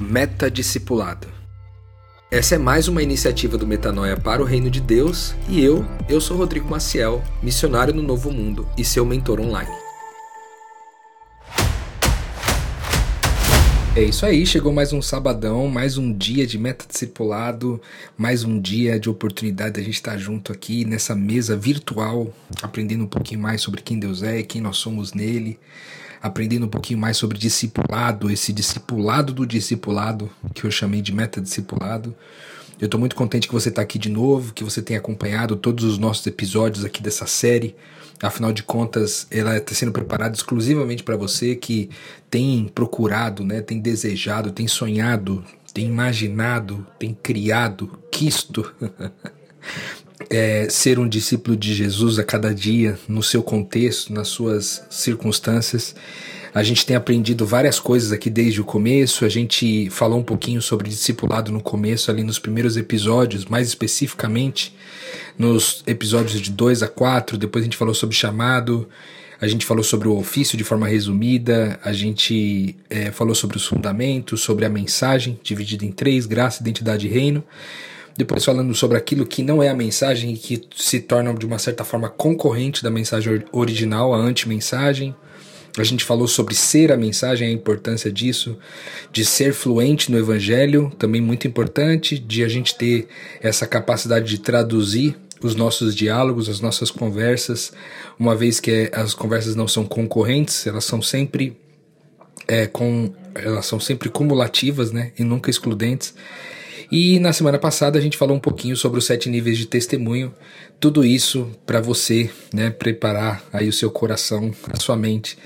Metadiscipulado. Essa é mais uma iniciativa do Metanoia para o Reino de Deus e eu, eu sou Rodrigo Maciel, missionário no Novo Mundo e seu mentor online. É isso aí, chegou mais um sabadão, mais um dia de metadiscipulado, mais um dia de oportunidade da gente estar junto aqui nessa mesa virtual, aprendendo um pouquinho mais sobre quem Deus é e quem nós somos nele aprendendo um pouquinho mais sobre discipulado, esse discipulado do discipulado, que eu chamei de meta-discipulado. Eu estou muito contente que você está aqui de novo, que você tenha acompanhado todos os nossos episódios aqui dessa série. Afinal de contas, ela está sendo preparada exclusivamente para você que tem procurado, né, tem desejado, tem sonhado, tem imaginado, tem criado, quisto é, ser um discípulo de Jesus a cada dia, no seu contexto, nas suas circunstâncias. A gente tem aprendido várias coisas aqui desde o começo. A gente falou um pouquinho sobre discipulado no começo, ali nos primeiros episódios, mais especificamente nos episódios de 2 a 4. Depois a gente falou sobre chamado, a gente falou sobre o ofício de forma resumida, a gente é, falou sobre os fundamentos, sobre a mensagem, dividida em três: graça, identidade e reino depois falando sobre aquilo que não é a mensagem e que se torna de uma certa forma concorrente da mensagem original, a anti-mensagem. A gente falou sobre ser a mensagem, a importância disso, de ser fluente no evangelho, também muito importante, de a gente ter essa capacidade de traduzir os nossos diálogos, as nossas conversas, uma vez que as conversas não são concorrentes, elas são sempre é, com elas são sempre cumulativas, né, e nunca excludentes. E na semana passada a gente falou um pouquinho sobre os sete níveis de testemunho. Tudo isso para você, né, preparar aí o seu coração, a sua mente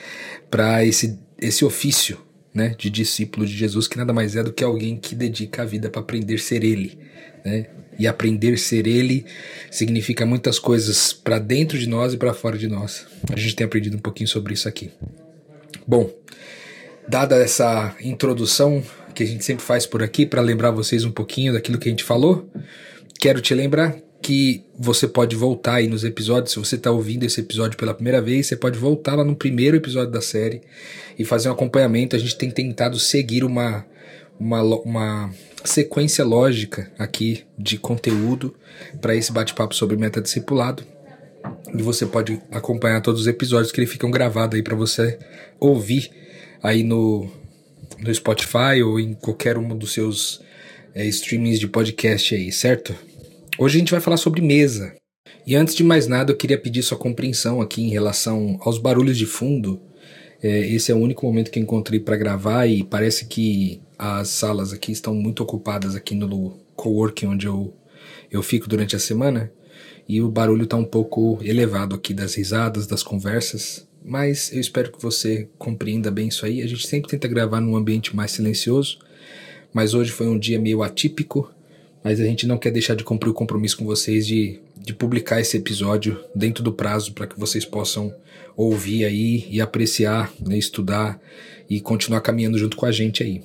para esse esse ofício, né, de discípulo de Jesus, que nada mais é do que alguém que dedica a vida para aprender a ser ele, né? E aprender a ser ele significa muitas coisas para dentro de nós e para fora de nós. A gente tem aprendido um pouquinho sobre isso aqui. Bom, dada essa introdução que a gente sempre faz por aqui para lembrar vocês um pouquinho daquilo que a gente falou. Quero te lembrar que você pode voltar aí nos episódios, se você está ouvindo esse episódio pela primeira vez, você pode voltar lá no primeiro episódio da série e fazer um acompanhamento. A gente tem tentado seguir uma, uma, uma sequência lógica aqui de conteúdo para esse bate-papo sobre metadiscipulado. E você pode acompanhar todos os episódios que eles ficam gravados aí para você ouvir aí no, no Spotify ou em qualquer um dos seus é, streamings de podcast aí, certo? Hoje a gente vai falar sobre mesa. E antes de mais nada, eu queria pedir sua compreensão aqui em relação aos barulhos de fundo. É, esse é o único momento que encontrei para gravar e parece que as salas aqui estão muito ocupadas aqui no coworking onde eu, eu fico durante a semana e o barulho está um pouco elevado aqui das risadas, das conversas mas eu espero que você compreenda bem isso aí. A gente sempre tenta gravar num ambiente mais silencioso, mas hoje foi um dia meio atípico, mas a gente não quer deixar de cumprir o compromisso com vocês de, de publicar esse episódio dentro do prazo para que vocês possam ouvir aí e apreciar, né, estudar e continuar caminhando junto com a gente aí.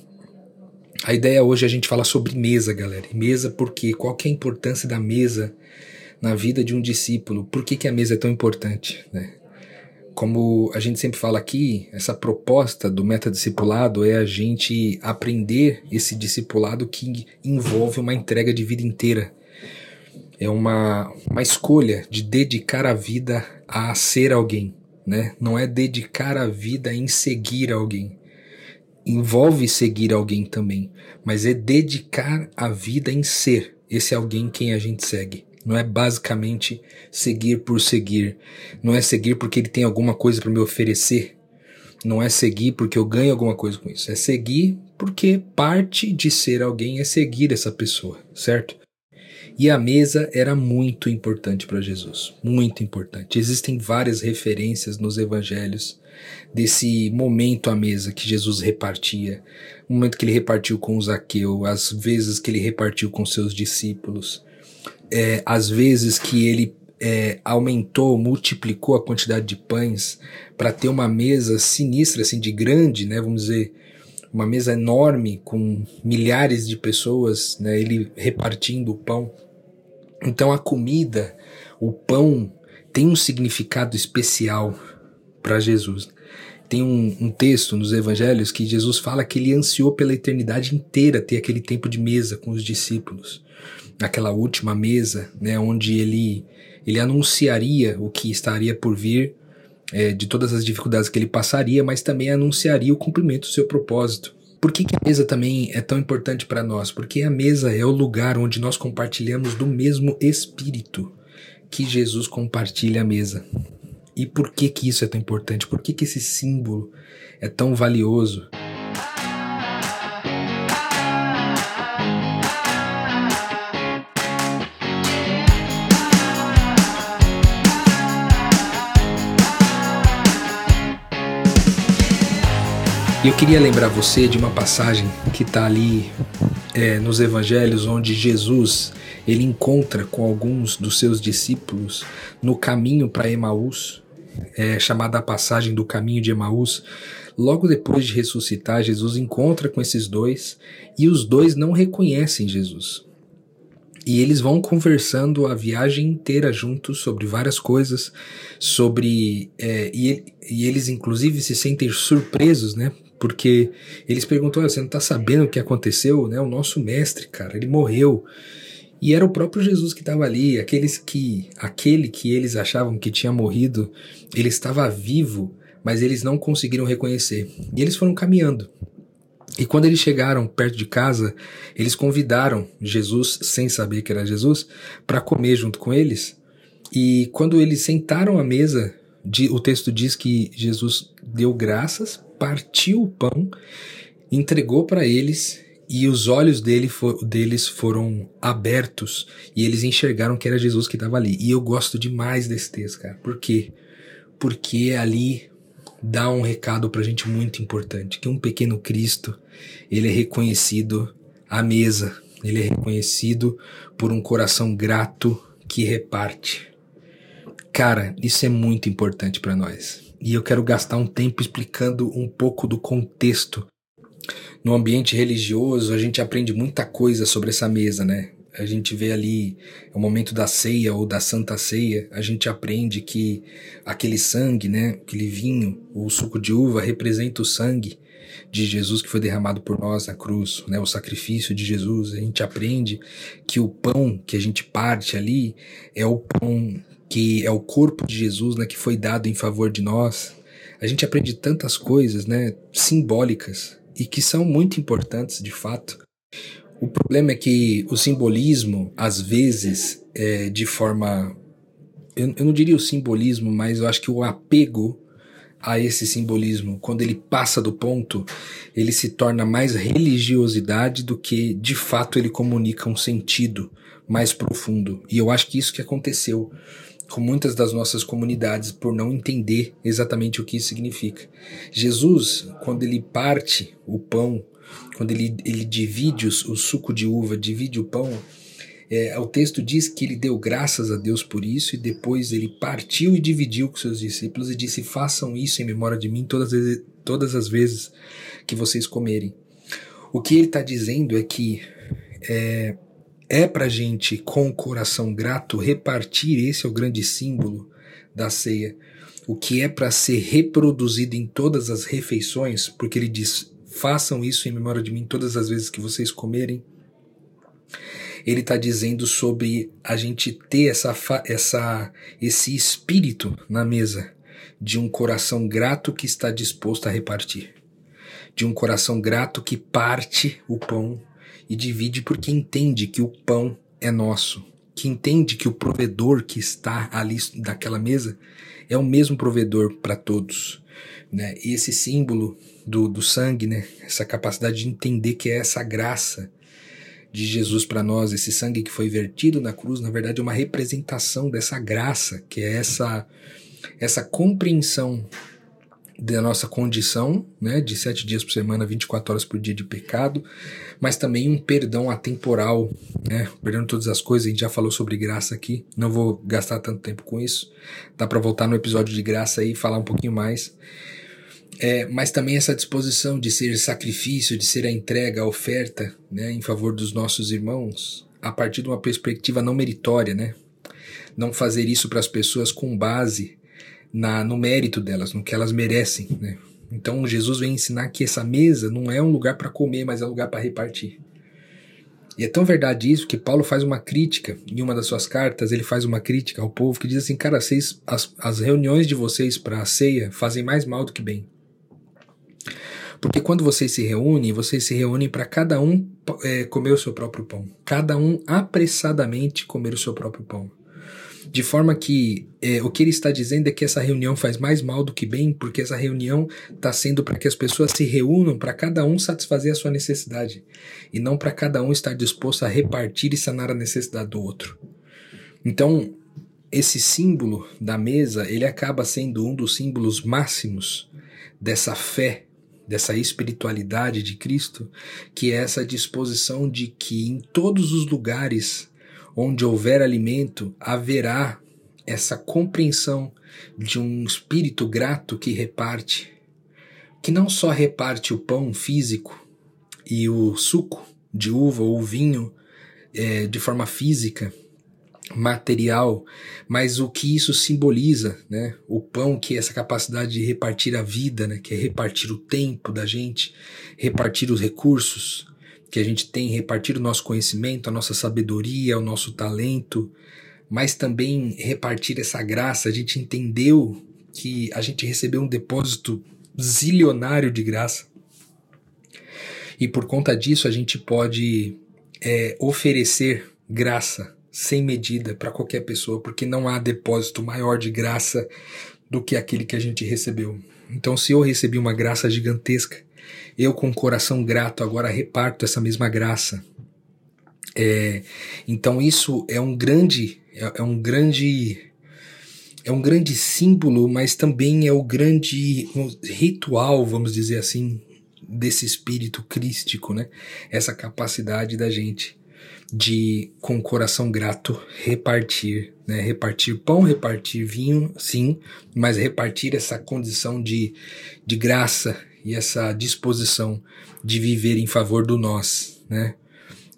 A ideia hoje é a gente falar sobre mesa, galera. E mesa porque qual que é a importância da mesa na vida de um discípulo? Por que, que a mesa é tão importante? Né? Como a gente sempre fala aqui, essa proposta do metadiscipulado é a gente aprender esse discipulado que envolve uma entrega de vida inteira. É uma, uma escolha de dedicar a vida a ser alguém, né? Não é dedicar a vida em seguir alguém. Envolve seguir alguém também, mas é dedicar a vida em ser esse alguém quem a gente segue não é basicamente seguir por seguir, não é seguir porque ele tem alguma coisa para me oferecer, não é seguir porque eu ganho alguma coisa com isso, é seguir porque parte de ser alguém é seguir essa pessoa, certo? E a mesa era muito importante para Jesus, muito importante. Existem várias referências nos evangelhos desse momento à mesa que Jesus repartia, o momento que ele repartiu com Zaqueu, as vezes que ele repartiu com seus discípulos, é, as vezes que ele é, aumentou, multiplicou a quantidade de pães para ter uma mesa sinistra, assim, de grande, né, vamos dizer, uma mesa enorme com milhares de pessoas, né, ele repartindo o pão. Então a comida, o pão, tem um significado especial para Jesus. Tem um, um, texto nos evangelhos que Jesus fala que ele ansiou pela eternidade inteira ter aquele tempo de mesa com os discípulos. Naquela última mesa, né, onde ele, ele anunciaria o que estaria por vir, é, de todas as dificuldades que ele passaria, mas também anunciaria o cumprimento do seu propósito. Por que, que a mesa também é tão importante para nós? Porque a mesa é o lugar onde nós compartilhamos do mesmo Espírito que Jesus compartilha a mesa. E por que que isso é tão importante? Por que que esse símbolo é tão valioso? eu queria lembrar você de uma passagem que está ali é, nos Evangelhos, onde Jesus ele encontra com alguns dos seus discípulos no caminho para Emaús, é, chamada a passagem do caminho de Emaús. Logo depois de ressuscitar, Jesus encontra com esses dois e os dois não reconhecem Jesus. E eles vão conversando a viagem inteira juntos sobre várias coisas, sobre. É, e, e, eles, inclusive, se sentem surpresos, né? porque eles perguntam: você não está sabendo o que aconteceu? Né? O nosso mestre, cara, ele morreu. E era o próprio Jesus que estava ali, aqueles que, aquele que eles achavam que tinha morrido, ele estava vivo, mas eles não conseguiram reconhecer. E eles foram caminhando. E quando eles chegaram perto de casa, eles convidaram Jesus, sem saber que era Jesus, para comer junto com eles. E quando eles sentaram à mesa, o texto diz que Jesus deu graças, partiu o pão, entregou para eles e os olhos dele for, deles foram abertos e eles enxergaram que era Jesus que estava ali. E eu gosto demais desse texto, cara. Por quê? Porque ali dá um recado pra gente muito importante, que um pequeno Cristo, ele é reconhecido à mesa, ele é reconhecido por um coração grato que reparte. Cara, isso é muito importante para nós e eu quero gastar um tempo explicando um pouco do contexto. No ambiente religioso, a gente aprende muita coisa sobre essa mesa, né? A gente vê ali o momento da ceia ou da santa ceia, a gente aprende que aquele sangue, né, aquele vinho, o suco de uva representa o sangue de Jesus que foi derramado por nós na cruz, né, o sacrifício de Jesus. A gente aprende que o pão que a gente parte ali é o pão que é o corpo de Jesus, né, que foi dado em favor de nós. A gente aprende tantas coisas, né, simbólicas e que são muito importantes de fato. O problema é que o simbolismo, às vezes, é de forma. Eu, eu não diria o simbolismo, mas eu acho que o apego a esse simbolismo, quando ele passa do ponto, ele se torna mais religiosidade do que de fato ele comunica um sentido mais profundo. E eu acho que isso que aconteceu com muitas das nossas comunidades por não entender exatamente o que isso significa. Jesus, quando ele parte o pão, quando ele, ele divide o, o suco de uva, divide o pão, é, o texto diz que ele deu graças a Deus por isso e depois ele partiu e dividiu com seus discípulos e disse: Façam isso em memória de mim todas as, todas as vezes que vocês comerem. O que ele está dizendo é que é, é para gente, com o coração grato, repartir esse é o grande símbolo da ceia. O que é para ser reproduzido em todas as refeições, porque ele diz: façam isso em memória de mim todas as vezes que vocês comerem. Ele está dizendo sobre a gente ter essa, essa, esse espírito na mesa de um coração grato que está disposto a repartir, de um coração grato que parte o pão e divide porque entende que o pão é nosso, que entende que o provedor que está ali daquela mesa é o mesmo provedor para todos. Né? E esse símbolo do, do sangue, né? essa capacidade de entender que é essa graça de Jesus para nós, esse sangue que foi vertido na cruz, na verdade é uma representação dessa graça, que é essa, essa compreensão da nossa condição, né, de sete dias por semana, 24 horas por dia de pecado, mas também um perdão atemporal, né, perdão todas as coisas, a gente já falou sobre graça aqui, não vou gastar tanto tempo com isso, dá para voltar no episódio de graça e falar um pouquinho mais, é, mas também essa disposição de ser sacrifício, de ser a entrega, a oferta, né, em favor dos nossos irmãos, a partir de uma perspectiva não meritória, né, não fazer isso para as pessoas com base na, no mérito delas, no que elas merecem, né? Então Jesus vem ensinar que essa mesa não é um lugar para comer, mas é um lugar para repartir. E é tão verdade isso que Paulo faz uma crítica, em uma das suas cartas, ele faz uma crítica ao povo que diz assim: cara, vocês, as, as reuniões de vocês para a ceia fazem mais mal do que bem. Porque quando vocês se reúnem, vocês se reúnem para cada um é, comer o seu próprio pão. Cada um apressadamente comer o seu próprio pão. De forma que é, o que ele está dizendo é que essa reunião faz mais mal do que bem, porque essa reunião está sendo para que as pessoas se reúnam para cada um satisfazer a sua necessidade, e não para cada um estar disposto a repartir e sanar a necessidade do outro. Então, esse símbolo da mesa, ele acaba sendo um dos símbolos máximos dessa fé, dessa espiritualidade de Cristo, que é essa disposição de que em todos os lugares onde houver alimento, haverá essa compreensão de um espírito grato que reparte, que não só reparte o pão físico e o suco de uva ou vinho é, de forma física, material, mas o que isso simboliza, né? O pão que é essa capacidade de repartir a vida, né? Que é repartir o tempo da gente, repartir os recursos, que a gente tem, repartir o nosso conhecimento, a nossa sabedoria, o nosso talento, mas também repartir essa graça. A gente entendeu que a gente recebeu um depósito zilionário de graça. E por conta disso a gente pode é, oferecer graça sem medida para qualquer pessoa, porque não há depósito maior de graça do que aquele que a gente recebeu. Então, se eu recebi uma graça gigantesca, eu com coração grato agora reparto essa mesma graça. É, então isso é um grande, é, é, um grande, é um grande símbolo, mas também é o grande ritual, vamos dizer assim, desse espírito crístico, né? Essa capacidade da gente de com coração grato repartir, né? Repartir pão, repartir vinho, sim, mas repartir essa condição de, de graça e essa disposição de viver em favor do nós, né?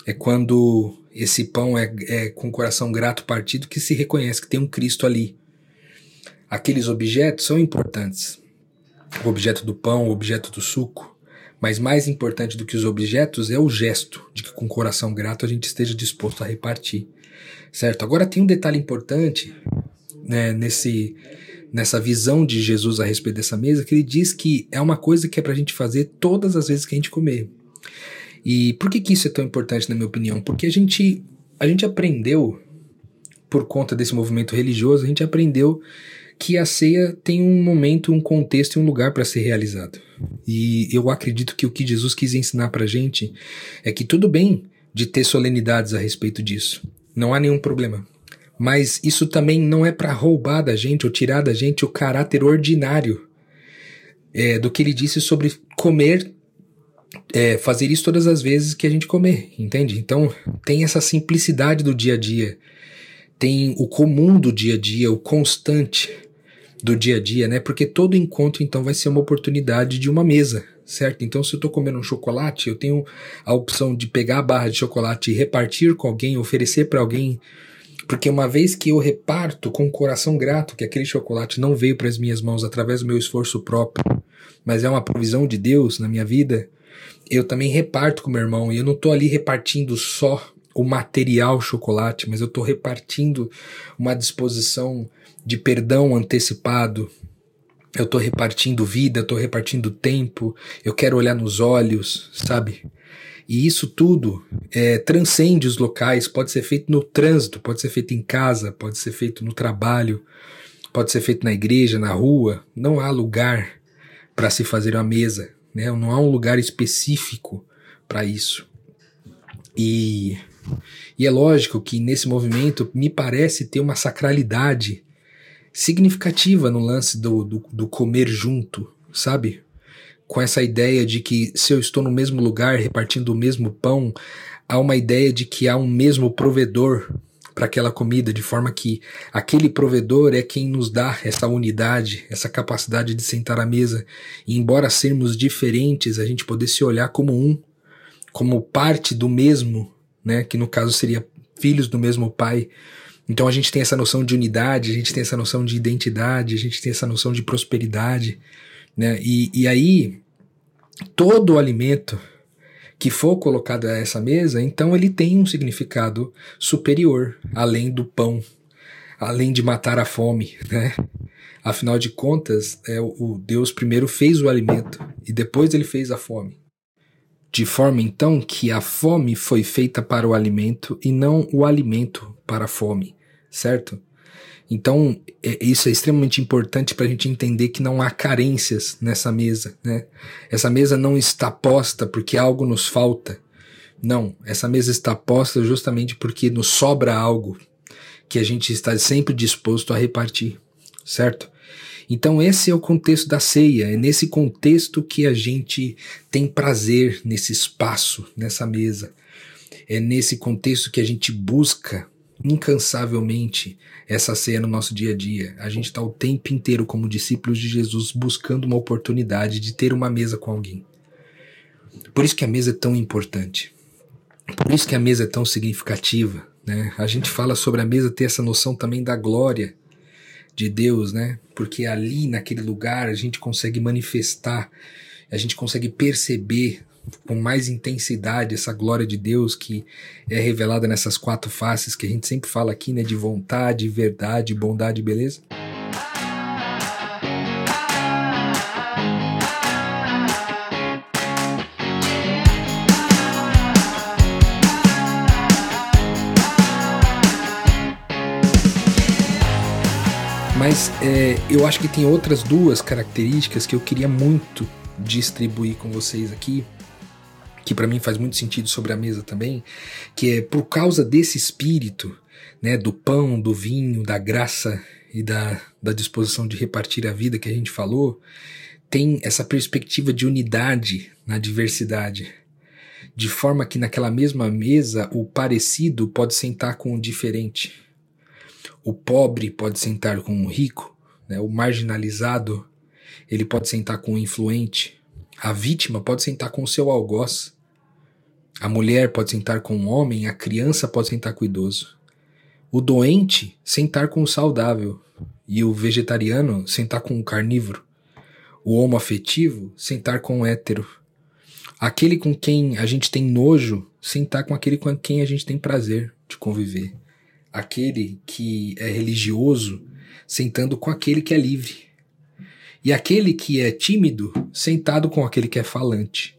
É quando esse pão é, é com o coração grato partido que se reconhece que tem um Cristo ali. Aqueles objetos são importantes. O objeto do pão, o objeto do suco, mas mais importante do que os objetos é o gesto de que com o coração grato a gente esteja disposto a repartir. Certo? Agora tem um detalhe importante né, nesse nessa visão de Jesus a respeito dessa mesa, que ele diz que é uma coisa que é para a gente fazer todas as vezes que a gente comer. E por que, que isso é tão importante, na minha opinião? Porque a gente, a gente aprendeu, por conta desse movimento religioso, a gente aprendeu que a ceia tem um momento, um contexto e um lugar para ser realizado. E eu acredito que o que Jesus quis ensinar para a gente é que tudo bem de ter solenidades a respeito disso. Não há nenhum problema mas isso também não é para roubar da gente ou tirar da gente o caráter ordinário é, do que ele disse sobre comer, é, fazer isso todas as vezes que a gente comer, entende? Então tem essa simplicidade do dia a dia, tem o comum do dia a dia, o constante do dia a dia, né? Porque todo encontro então vai ser uma oportunidade de uma mesa, certo? Então, se eu estou comendo um chocolate, eu tenho a opção de pegar a barra de chocolate e repartir com alguém, oferecer para alguém porque uma vez que eu reparto com o coração grato que aquele chocolate não veio para as minhas mãos através do meu esforço próprio, mas é uma provisão de Deus na minha vida, eu também reparto com meu irmão e eu não estou ali repartindo só o material chocolate, mas eu estou repartindo uma disposição de perdão antecipado. Eu estou repartindo vida, estou repartindo tempo, eu quero olhar nos olhos, sabe? E isso tudo é, transcende os locais, pode ser feito no trânsito, pode ser feito em casa, pode ser feito no trabalho, pode ser feito na igreja, na rua. Não há lugar para se fazer uma mesa, né? não há um lugar específico para isso. E, e é lógico que nesse movimento me parece ter uma sacralidade significativa no lance do, do, do comer junto, sabe? Com essa ideia de que se eu estou no mesmo lugar repartindo o mesmo pão, há uma ideia de que há um mesmo provedor para aquela comida, de forma que aquele provedor é quem nos dá essa unidade, essa capacidade de sentar à mesa. E embora sermos diferentes, a gente poder se olhar como um, como parte do mesmo, né, que no caso seria filhos do mesmo pai. Então a gente tem essa noção de unidade, a gente tem essa noção de identidade, a gente tem essa noção de prosperidade. Né? E, e aí, todo o alimento que for colocado a essa mesa, então ele tem um significado superior, além do pão, além de matar a fome, né? Afinal de contas, é, o Deus primeiro fez o alimento e depois ele fez a fome. De forma então que a fome foi feita para o alimento e não o alimento para a fome, certo? Então, é, isso é extremamente importante para a gente entender que não há carências nessa mesa. Né? Essa mesa não está posta porque algo nos falta. Não, essa mesa está posta justamente porque nos sobra algo que a gente está sempre disposto a repartir, certo? Então, esse é o contexto da ceia, é nesse contexto que a gente tem prazer nesse espaço, nessa mesa. É nesse contexto que a gente busca incansavelmente essa ceia no nosso dia a dia. A gente está o tempo inteiro, como discípulos de Jesus, buscando uma oportunidade de ter uma mesa com alguém. Por isso que a mesa é tão importante. Por isso que a mesa é tão significativa. Né? A gente fala sobre a mesa ter essa noção também da glória de Deus, né? Porque ali, naquele lugar, a gente consegue manifestar, a gente consegue perceber com mais intensidade essa glória de Deus que é revelada nessas quatro faces que a gente sempre fala aqui, né, de vontade, verdade, bondade e beleza. Mas é, eu acho que tem outras duas características que eu queria muito distribuir com vocês aqui que para mim faz muito sentido sobre a mesa também, que é por causa desse espírito, né, do pão, do vinho, da graça e da, da disposição de repartir a vida que a gente falou, tem essa perspectiva de unidade na diversidade. De forma que naquela mesma mesa o parecido pode sentar com o diferente. O pobre pode sentar com o rico, né? o marginalizado ele pode sentar com o influente, a vítima pode sentar com o seu algoz, a mulher pode sentar com o homem, a criança pode sentar com o idoso. O doente sentar com o saudável e o vegetariano sentar com o carnívoro. O homo afetivo sentar com o hétero. Aquele com quem a gente tem nojo sentar com aquele com quem a gente tem prazer de conviver. Aquele que é religioso sentando com aquele que é livre. E aquele que é tímido sentado com aquele que é falante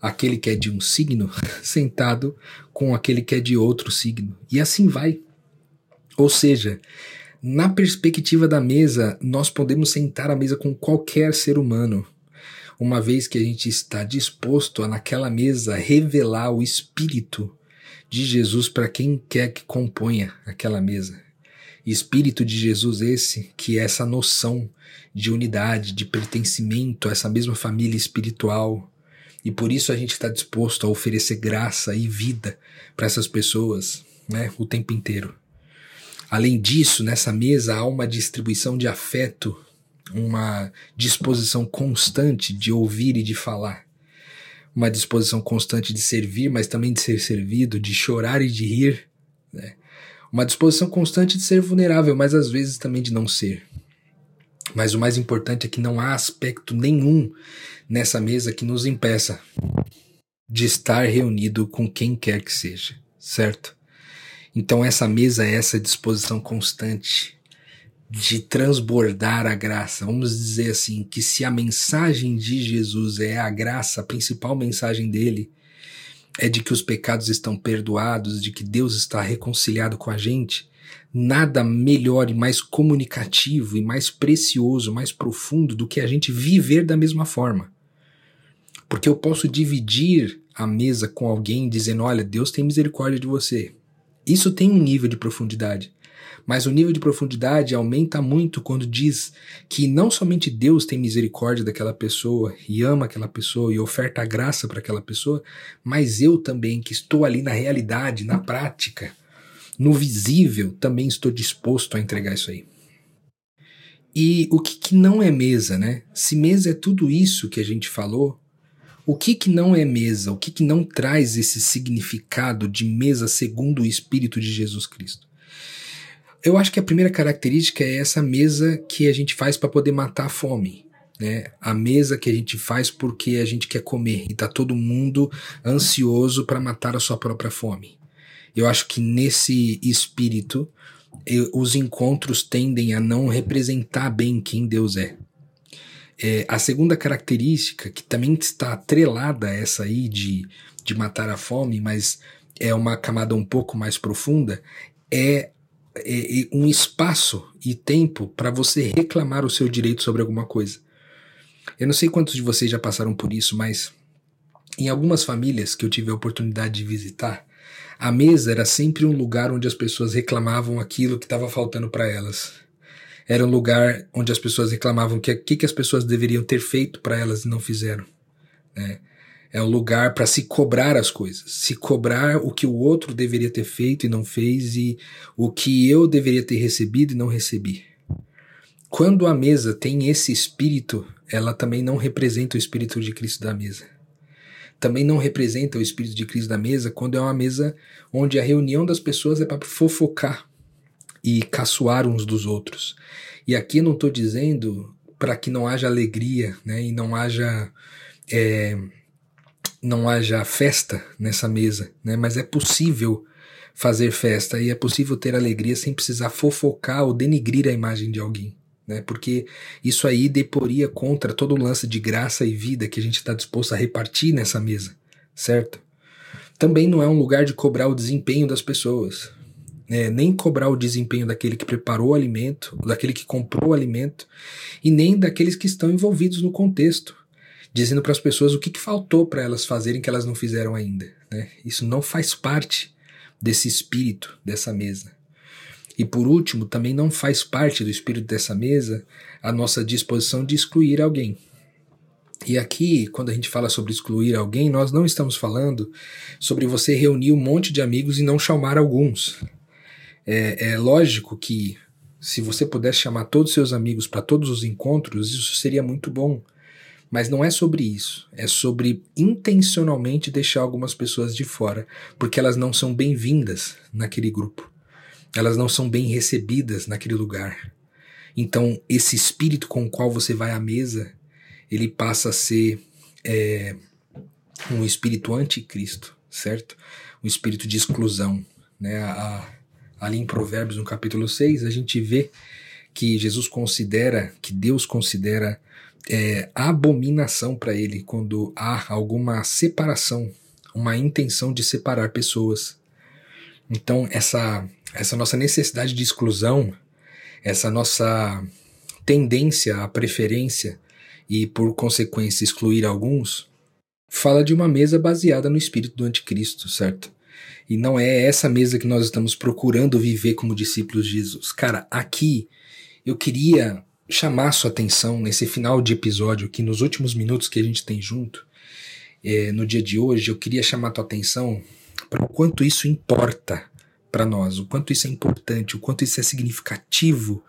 aquele que é de um signo sentado com aquele que é de outro signo. E assim vai. Ou seja, na perspectiva da mesa, nós podemos sentar à mesa com qualquer ser humano, uma vez que a gente está disposto a, naquela mesa, revelar o Espírito de Jesus para quem quer que componha aquela mesa. Espírito de Jesus esse, que é essa noção de unidade, de pertencimento a essa mesma família espiritual, e por isso a gente está disposto a oferecer graça e vida para essas pessoas né, o tempo inteiro. Além disso, nessa mesa há uma distribuição de afeto, uma disposição constante de ouvir e de falar, uma disposição constante de servir, mas também de ser servido, de chorar e de rir, né? uma disposição constante de ser vulnerável, mas às vezes também de não ser. Mas o mais importante é que não há aspecto nenhum nessa mesa que nos impeça de estar reunido com quem quer que seja, certo? Então essa mesa é essa disposição constante de transbordar a graça. Vamos dizer assim, que se a mensagem de Jesus é a graça, a principal mensagem dele é de que os pecados estão perdoados, de que Deus está reconciliado com a gente, nada melhor e mais comunicativo e mais precioso, mais profundo do que a gente viver da mesma forma. Porque eu posso dividir a mesa com alguém dizendo: Olha, Deus tem misericórdia de você. Isso tem um nível de profundidade. Mas o nível de profundidade aumenta muito quando diz que não somente Deus tem misericórdia daquela pessoa e ama aquela pessoa e oferta a graça para aquela pessoa, mas eu também, que estou ali na realidade, na prática, no visível, também estou disposto a entregar isso aí. E o que, que não é mesa, né? Se mesa é tudo isso que a gente falou, o que, que não é mesa? O que, que não traz esse significado de mesa segundo o Espírito de Jesus Cristo? Eu acho que a primeira característica é essa mesa que a gente faz para poder matar a fome. né? A mesa que a gente faz porque a gente quer comer e tá todo mundo ansioso para matar a sua própria fome. Eu acho que nesse espírito eu, os encontros tendem a não representar bem quem Deus é. é. A segunda característica, que também está atrelada a essa aí de, de matar a fome, mas é uma camada um pouco mais profunda, é, é, é um espaço e tempo para você reclamar o seu direito sobre alguma coisa. Eu não sei quantos de vocês já passaram por isso, mas em algumas famílias que eu tive a oportunidade de visitar, a mesa era sempre um lugar onde as pessoas reclamavam aquilo que estava faltando para elas. Era um lugar onde as pessoas reclamavam que que, que as pessoas deveriam ter feito para elas e não fizeram. Né? É um lugar para se cobrar as coisas, se cobrar o que o outro deveria ter feito e não fez e o que eu deveria ter recebido e não recebi. Quando a mesa tem esse espírito, ela também não representa o espírito de Cristo da mesa também não representa o espírito de crise da mesa quando é uma mesa onde a reunião das pessoas é para fofocar e caçoar uns dos outros. E aqui não estou dizendo para que não haja alegria né, e não haja é, não haja festa nessa mesa, né, mas é possível fazer festa e é possível ter alegria sem precisar fofocar ou denigrir a imagem de alguém né? Porque isso aí deporia contra todo o lance de graça e vida que a gente está disposto a repartir nessa mesa, certo? Também não é um lugar de cobrar o desempenho das pessoas, né? nem cobrar o desempenho daquele que preparou o alimento, daquele que comprou o alimento, e nem daqueles que estão envolvidos no contexto, dizendo para as pessoas o que, que faltou para elas fazerem que elas não fizeram ainda. Né? Isso não faz parte desse espírito dessa mesa. E por último, também não faz parte do espírito dessa mesa a nossa disposição de excluir alguém. E aqui, quando a gente fala sobre excluir alguém, nós não estamos falando sobre você reunir um monte de amigos e não chamar alguns. É, é lógico que se você pudesse chamar todos os seus amigos para todos os encontros, isso seria muito bom. Mas não é sobre isso. É sobre intencionalmente deixar algumas pessoas de fora, porque elas não são bem-vindas naquele grupo elas não são bem recebidas naquele lugar. Então, esse espírito com o qual você vai à mesa, ele passa a ser é, um espírito anticristo, certo? Um espírito de exclusão. Né? A, ali em Provérbios, no capítulo 6, a gente vê que Jesus considera, que Deus considera é, abominação para ele quando há alguma separação, uma intenção de separar pessoas. Então, essa essa nossa necessidade de exclusão, essa nossa tendência à preferência e, por consequência, excluir alguns, fala de uma mesa baseada no espírito do anticristo, certo? E não é essa mesa que nós estamos procurando viver como discípulos de Jesus. Cara, aqui eu queria chamar sua atenção nesse final de episódio, aqui nos últimos minutos que a gente tem junto, é, no dia de hoje, eu queria chamar tua atenção para o quanto isso importa para nós, o quanto isso é importante, o quanto isso é significativo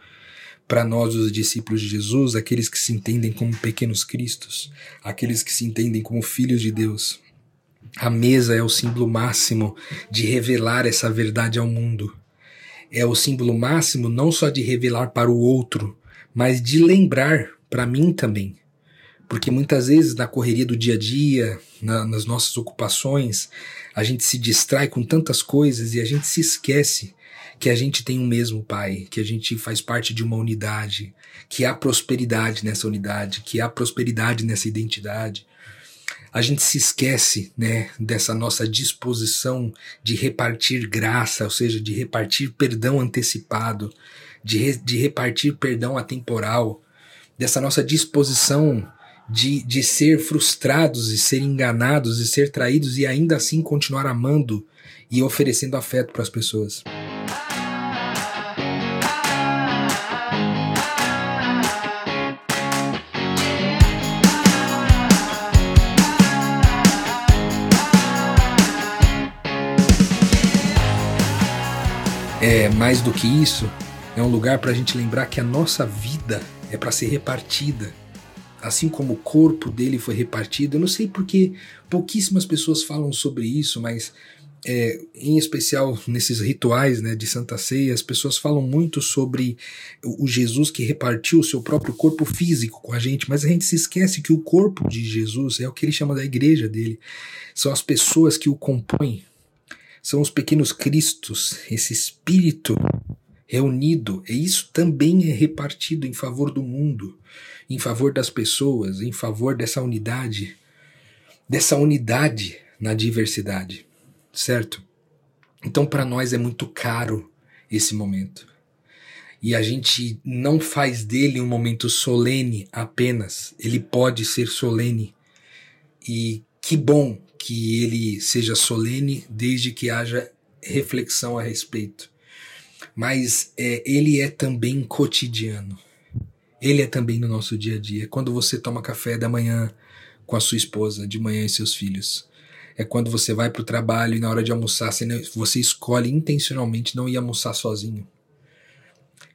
para nós, os discípulos de Jesus, aqueles que se entendem como pequenos cristos, aqueles que se entendem como filhos de Deus. A mesa é o símbolo máximo de revelar essa verdade ao mundo. É o símbolo máximo não só de revelar para o outro, mas de lembrar para mim também porque muitas vezes na correria do dia a dia, na, nas nossas ocupações, a gente se distrai com tantas coisas e a gente se esquece que a gente tem um mesmo Pai, que a gente faz parte de uma unidade, que há prosperidade nessa unidade, que há prosperidade nessa identidade. A gente se esquece, né, dessa nossa disposição de repartir graça, ou seja, de repartir perdão antecipado, de, re, de repartir perdão atemporal, dessa nossa disposição de, de ser frustrados e ser enganados e ser traídos e ainda assim continuar amando e oferecendo afeto para as pessoas. É mais do que isso, é um lugar para a gente lembrar que a nossa vida é para ser repartida assim como o corpo dele foi repartido. Eu não sei porque pouquíssimas pessoas falam sobre isso, mas é, em especial nesses rituais né, de Santa Ceia, as pessoas falam muito sobre o Jesus que repartiu o seu próprio corpo físico com a gente, mas a gente se esquece que o corpo de Jesus é o que ele chama da igreja dele. São as pessoas que o compõem, são os pequenos cristos, esse espírito reunido, e isso também é repartido em favor do mundo, em favor das pessoas, em favor dessa unidade, dessa unidade na diversidade certo? Então, para nós é muito caro esse momento. E a gente não faz dele um momento solene apenas. Ele pode ser solene. E que bom que ele seja solene desde que haja reflexão a respeito. Mas é, ele é também cotidiano. Ele é também no nosso dia a dia. Quando você toma café da manhã com a sua esposa, de manhã e seus filhos é quando você vai para o trabalho e na hora de almoçar você escolhe intencionalmente não ir almoçar sozinho.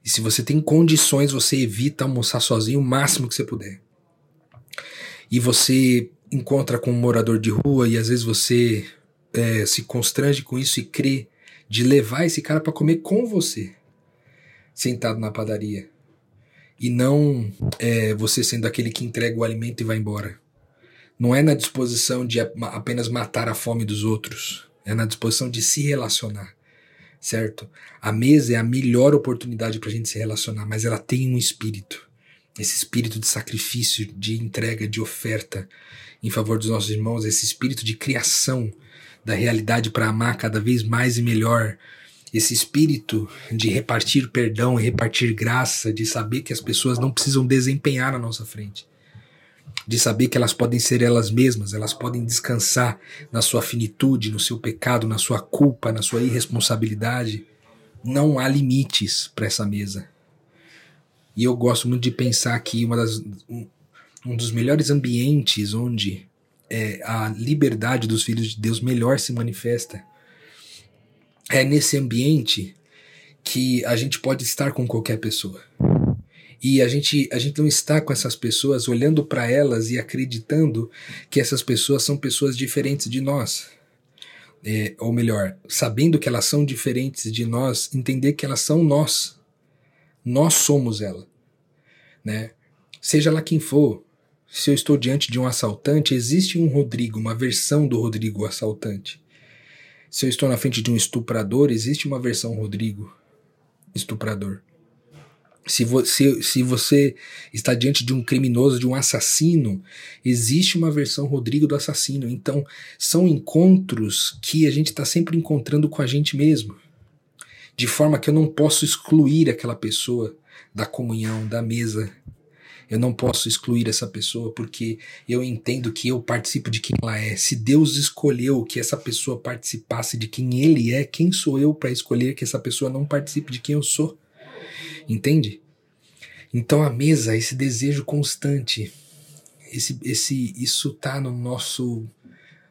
E se você tem condições, você evita almoçar sozinho o máximo que você puder. E você encontra com um morador de rua e às vezes você é, se constrange com isso e crê de levar esse cara para comer com você, sentado na padaria. E não é, você sendo aquele que entrega o alimento e vai embora. Não é na disposição de apenas matar a fome dos outros, é na disposição de se relacionar, certo? A mesa é a melhor oportunidade para a gente se relacionar, mas ela tem um espírito, esse espírito de sacrifício, de entrega, de oferta em favor dos nossos irmãos, esse espírito de criação da realidade para amar cada vez mais e melhor, esse espírito de repartir perdão repartir graça, de saber que as pessoas não precisam desempenhar na nossa frente de saber que elas podem ser elas mesmas, elas podem descansar na sua finitude, no seu pecado, na sua culpa, na sua irresponsabilidade. Não há limites para essa mesa. E eu gosto muito de pensar que uma das, um, um dos melhores ambientes onde é, a liberdade dos filhos de Deus melhor se manifesta é nesse ambiente que a gente pode estar com qualquer pessoa. E a gente, a gente não está com essas pessoas olhando para elas e acreditando que essas pessoas são pessoas diferentes de nós. É, ou melhor, sabendo que elas são diferentes de nós, entender que elas são nós. Nós somos ela. Né? Seja lá quem for, se eu estou diante de um assaltante, existe um Rodrigo, uma versão do Rodrigo assaltante. Se eu estou na frente de um estuprador, existe uma versão Rodrigo estuprador. Se você, se você está diante de um criminoso, de um assassino, existe uma versão Rodrigo do assassino. Então, são encontros que a gente está sempre encontrando com a gente mesmo. De forma que eu não posso excluir aquela pessoa da comunhão, da mesa. Eu não posso excluir essa pessoa porque eu entendo que eu participo de quem ela é. Se Deus escolheu que essa pessoa participasse de quem ele é, quem sou eu para escolher que essa pessoa não participe de quem eu sou? Entende? Então a mesa, esse desejo constante, esse, esse, isso tá no nosso,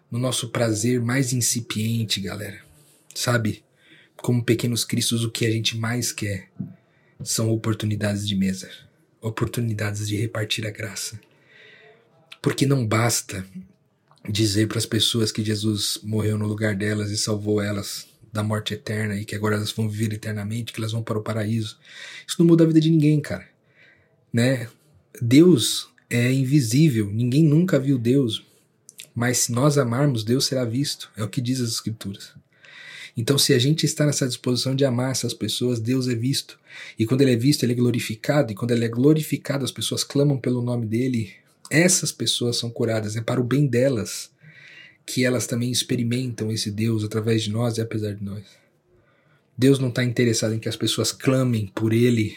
no nosso prazer mais incipiente, galera. Sabe? Como pequenos cristos, o que a gente mais quer são oportunidades de mesa, oportunidades de repartir a graça. Porque não basta dizer para as pessoas que Jesus morreu no lugar delas e salvou elas da morte eterna e que agora elas vão viver eternamente, que elas vão para o paraíso. Isso não muda a vida de ninguém, cara. Né? Deus é invisível, ninguém nunca viu Deus, mas se nós amarmos, Deus será visto, é o que diz as Escrituras. Então, se a gente está nessa disposição de amar essas pessoas, Deus é visto. E quando Ele é visto, Ele é glorificado. E quando Ele é glorificado, as pessoas clamam pelo nome dEle. Essas pessoas são curadas. É para o bem delas que elas também experimentam esse Deus através de nós e apesar de nós. Deus não está interessado em que as pessoas clamem por Ele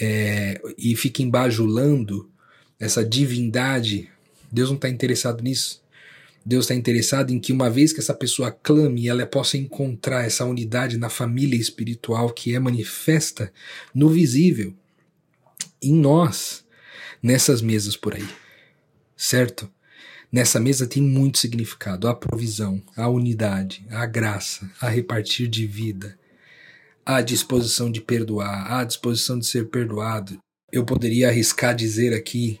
é, e fiquem bajulando essa divindade. Deus não está interessado nisso. Deus está interessado em que, uma vez que essa pessoa clame, ela possa encontrar essa unidade na família espiritual que é manifesta no visível, em nós, nessas mesas por aí. Certo? Nessa mesa tem muito significado: a provisão, a unidade, a graça, a repartir de vida, a disposição de perdoar, a disposição de ser perdoado. Eu poderia arriscar dizer aqui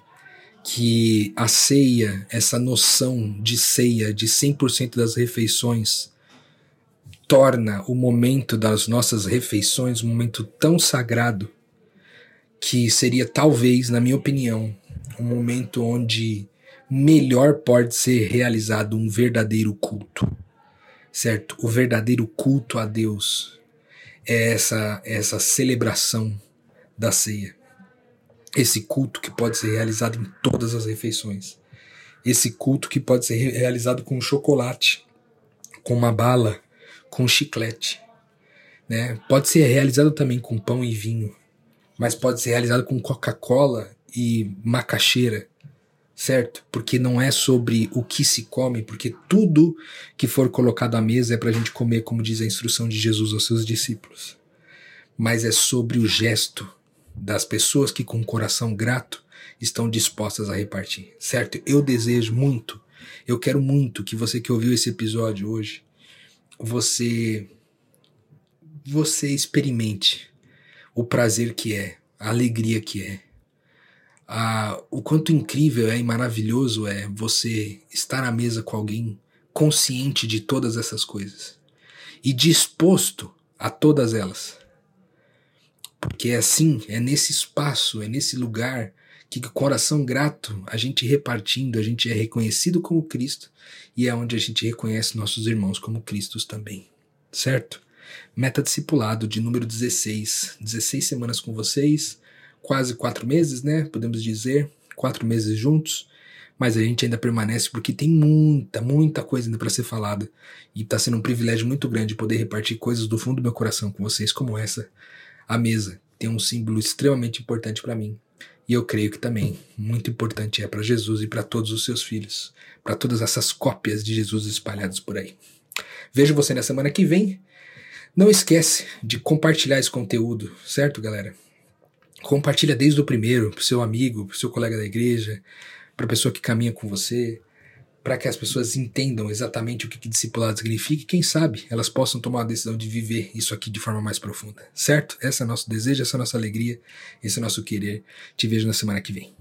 que a ceia, essa noção de ceia, de 100% das refeições, torna o momento das nossas refeições um momento tão sagrado que seria talvez, na minha opinião, um momento onde melhor pode ser realizado um verdadeiro culto. Certo? O verdadeiro culto a Deus é essa essa celebração da ceia. Esse culto que pode ser realizado em todas as refeições. Esse culto que pode ser realizado com chocolate, com uma bala, com chiclete. Né? Pode ser realizado também com pão e vinho, mas pode ser realizado com Coca-Cola e macaxeira, certo? Porque não é sobre o que se come, porque tudo que for colocado à mesa é para a gente comer, como diz a instrução de Jesus aos seus discípulos. Mas é sobre o gesto das pessoas que, com coração grato, estão dispostas a repartir, certo? Eu desejo muito, eu quero muito que você que ouviu esse episódio hoje você você experimente o prazer que é, a alegria que é, a, o quanto incrível é e maravilhoso é você estar à mesa com alguém consciente de todas essas coisas e disposto a todas elas. Porque é assim, é nesse espaço, é nesse lugar que com coração grato, a gente repartindo, a gente é reconhecido como Cristo e é onde a gente reconhece nossos irmãos como Cristos também. Certo? Meta discipulado de número 16. 16 semanas com vocês, quase quatro meses, né? Podemos dizer, quatro meses juntos. Mas a gente ainda permanece porque tem muita, muita coisa ainda para ser falada. E está sendo um privilégio muito grande poder repartir coisas do fundo do meu coração com vocês, como essa. A mesa tem um símbolo extremamente importante para mim e eu creio que também muito importante é para Jesus e para todos os seus filhos, para todas essas cópias de Jesus espalhadas por aí. Vejo você na semana que vem. Não esquece de compartilhar esse conteúdo, certo, galera? Compartilha desde o primeiro, pro seu amigo, pro seu colega da igreja, para a pessoa que caminha com você, para que as pessoas entendam exatamente o que, que discipulado significa e quem sabe elas possam tomar a decisão de viver isso aqui de forma mais profunda, certo? Esse é o nosso desejo, essa é nossa alegria, esse é nosso querer. Te vejo na semana que vem.